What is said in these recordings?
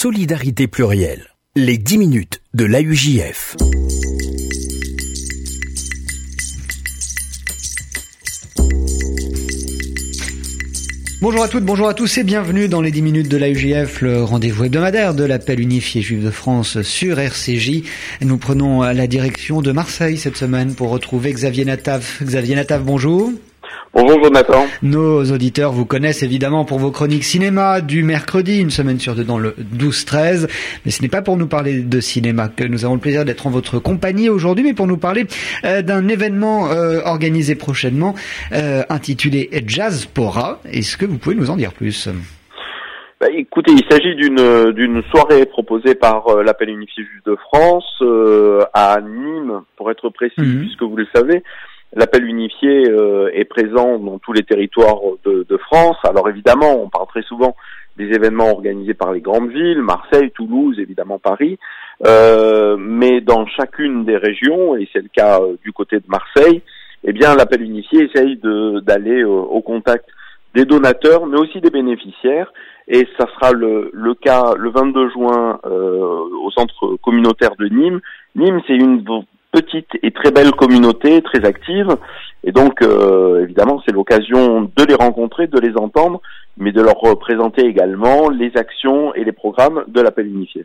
Solidarité plurielle. Les 10 minutes de l'AUJF. Bonjour à toutes, bonjour à tous et bienvenue dans les 10 minutes de l'AUJF, le rendez-vous hebdomadaire de l'appel unifié juif de France sur RCJ. Nous prenons la direction de Marseille cette semaine pour retrouver Xavier Nataf. Xavier Nataf, bonjour. Bonjour Jonathan. Nos auditeurs vous connaissent évidemment pour vos chroniques cinéma du mercredi, une semaine sur deux dans le 12-13. Mais ce n'est pas pour nous parler de cinéma que nous avons le plaisir d'être en votre compagnie aujourd'hui, mais pour nous parler euh, d'un événement euh, organisé prochainement euh, intitulé Jazzpora. Est-ce que vous pouvez nous en dire plus? Bah, écoutez, il s'agit d'une d'une soirée proposée par l'appel unifié de France à Nîmes, pour être précis, mhm. puisque vous le savez, L'appel unifié euh, est présent dans tous les territoires de, de, France. Alors évidemment, on parle très souvent des événements organisés par les grandes villes, Marseille, Toulouse, évidemment Paris, euh, mais dans chacune des régions, et c'est le cas euh, du côté de Marseille, eh bien l'appel unifié essaye d'aller au contact des donateurs, mais aussi des bénéficiaires, et ça sera le, le cas le 22 juin au centre communautaire de Nîmes. Nîmes, c'est une petite et très belle communauté, très active. Et donc, euh, évidemment, c'est l'occasion de les rencontrer, de les entendre, mais de leur représenter également les actions et les programmes de l'appel unifié.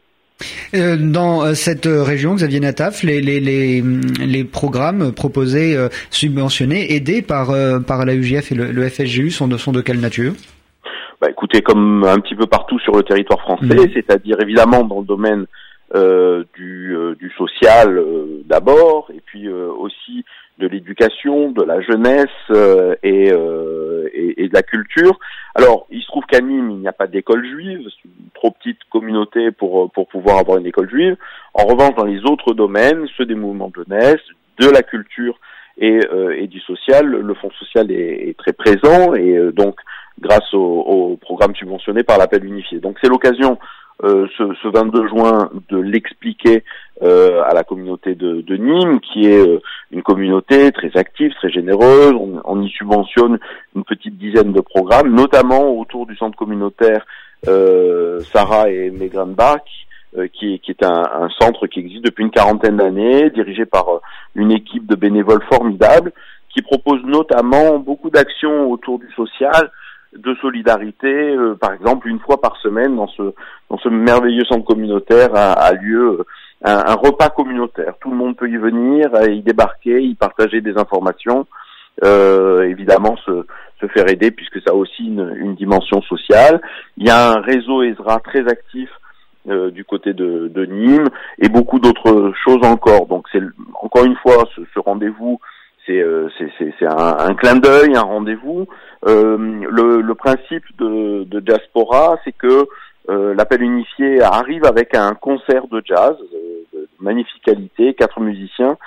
Euh, dans euh, cette région, Xavier Nataf, les, les, les, les programmes proposés, subventionnés, aidés par, par la UGF et le, le FSGU sont de, sont de quelle nature? Bah, Écoutez, comme un petit peu partout sur le territoire français, mmh. c'est-à-dire évidemment dans le domaine euh, du, euh, du, social euh, d'abord, et puis aussi de l'éducation, de la jeunesse et, et, et, de la culture. Alors, il se trouve qu'à Nîmes, il n'y a pas d'école juive, c'est une trop petite communauté pour, pour pouvoir avoir une école juive. En revanche, dans les autres domaines, ceux des mouvements de jeunesse, de la culture et, et du social, le fonds social est, est très présent et donc grâce au, au programme subventionné par l'appel unifié. Donc c'est l'occasion euh, ce, ce, 22 juin de l'expliquer euh, à la communauté de, de, Nîmes, qui est euh, une communauté très active, très généreuse. On, on, y subventionne une petite dizaine de programmes, notamment autour du centre communautaire euh, Sarah et Megan euh, qui, qui, est un, un, centre qui existe depuis une quarantaine d'années, dirigé par une équipe de bénévoles formidables, qui propose notamment beaucoup d'actions autour du social, de solidarité. Euh, par exemple, une fois par semaine, dans ce, dans ce merveilleux centre communautaire, a, lieu euh, un, repas communautaire. Tout le monde peut y venir, euh, y débarquer, y partager des informations. Évidemment, se, se, faire aider puisque ça a aussi une, dimension sociale. Il y a un réseau Ezra très actif du côté de, de, Nîmes et beaucoup d'autres choses encore. Donc c'est encore une fois ce rendez-vous c'est euh, un, un, clin d'œil, un rendez-vous. Euh, le, le, principe de, de Diaspora, c'est que euh, l'appel unifié arrive avec un concert de jazz de magnifique qualité, quatre musiciens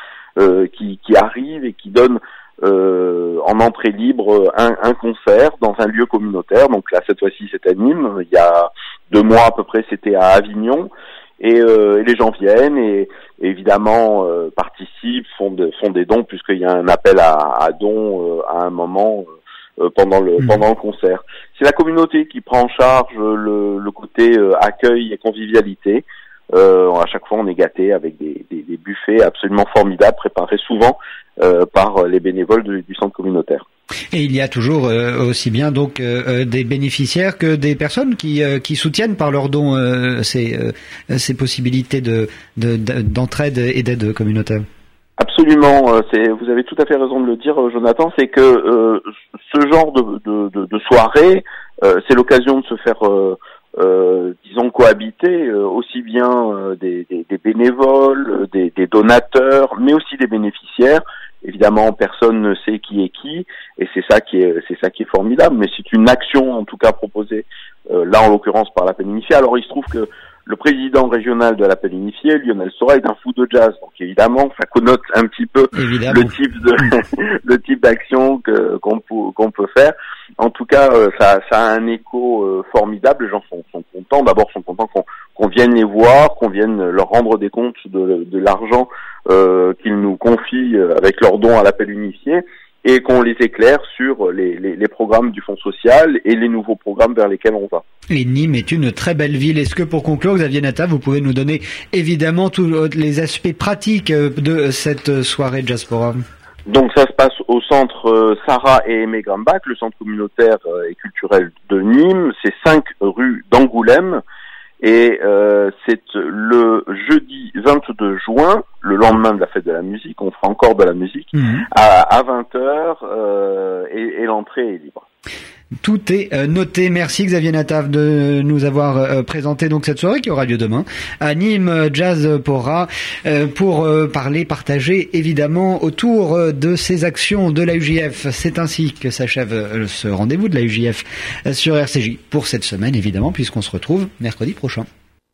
qui, qui, arrivent et qui donnent en entrée libre un, un, concert dans un lieu communautaire. Donc là, cette fois-ci, c'est à Nîmes. Il y a deux mois à peu près, c'était à Avignon. Et, et, les gens viennent et, évidemment euh, participent, font, de, font des dons puisqu'il y a un appel à, à dons euh, à un moment euh, pendant le mmh. pendant le concert. C'est la communauté qui prend en charge le, le côté accueil et convivialité. à chaque fois, on est gâté avec des, des, des, buffets absolument formidables préparés souvent par les bénévoles du centre communautaire. Et il y a toujours euh, aussi bien donc euh, euh, des bénéficiaires que des personnes qui, qui soutiennent par leurs dons ces, ces possibilités de, d'entraide et d'aide communautaire. Absolument, vous avez tout à fait raison de le dire, Jonathan. C'est que ce genre de, de, de soirée, c'est l'occasion de se faire, disons, cohabiter aussi bien des, des, des, bénévoles, des, des donateurs, mais aussi des bénéficiaires Évidemment, personne ne sait qui est qui, et c'est ça qui est, c'est ça qui est formidable. Mais c'est une action, en tout cas proposée euh, là en l'occurrence par la peine initiale. Alors il se trouve que le président régional de l'appel unifié, Lionel Sora, est un fou de jazz. Donc évidemment, ça connote un petit peu le type de le type d'action que qu'on peut qu'on peut faire. En tout cas, euh, ça, ça a un écho euh, formidable. Les gens sont, sont contents. D'abord, sont contents qu'on qu'on vienne les voir, qu'on vienne leur rendre des comptes de, de l'argent euh, qu'ils nous confient avec leurs dons à l'appel unifié. et qu'on les éclaire sur les, les, programmes du Fonds social et les nouveaux programmes vers lesquels on va. Et Nîmes est une très belle ville. Est-ce que pour conclure, Xavier Nata, vous pouvez nous donner évidemment tous les aspects pratiques de cette soirée Diaspora? Donc ça se passe au centre euh, Sarah et Aimé Grambach, le centre communautaire euh, et culturel de Nîmes. C'est 5 rue d'Angoulême. Et euh, c'est le jeudi 22 juin, le lendemain de la fête de la musique, on fera encore de la musique, mhm. à, à 20h et, et l'entrée est libre. Tout est euh, noté. Merci Xavier Natav de nous avoir euh, présenté donc cette soirée qui aura lieu demain à Nîmes Jazz Pora euh, pour parler, partager évidemment autour de ces actions de la UJF. C'est ainsi que s'achève ce rendez-vous de la UJF sur RCJ pour cette semaine évidemment puisqu'on se retrouve mercredi prochain.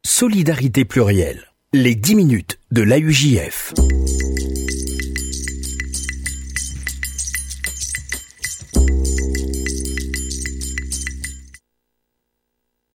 Solidarité plurielle. Les 10 minutes de l'AUJF.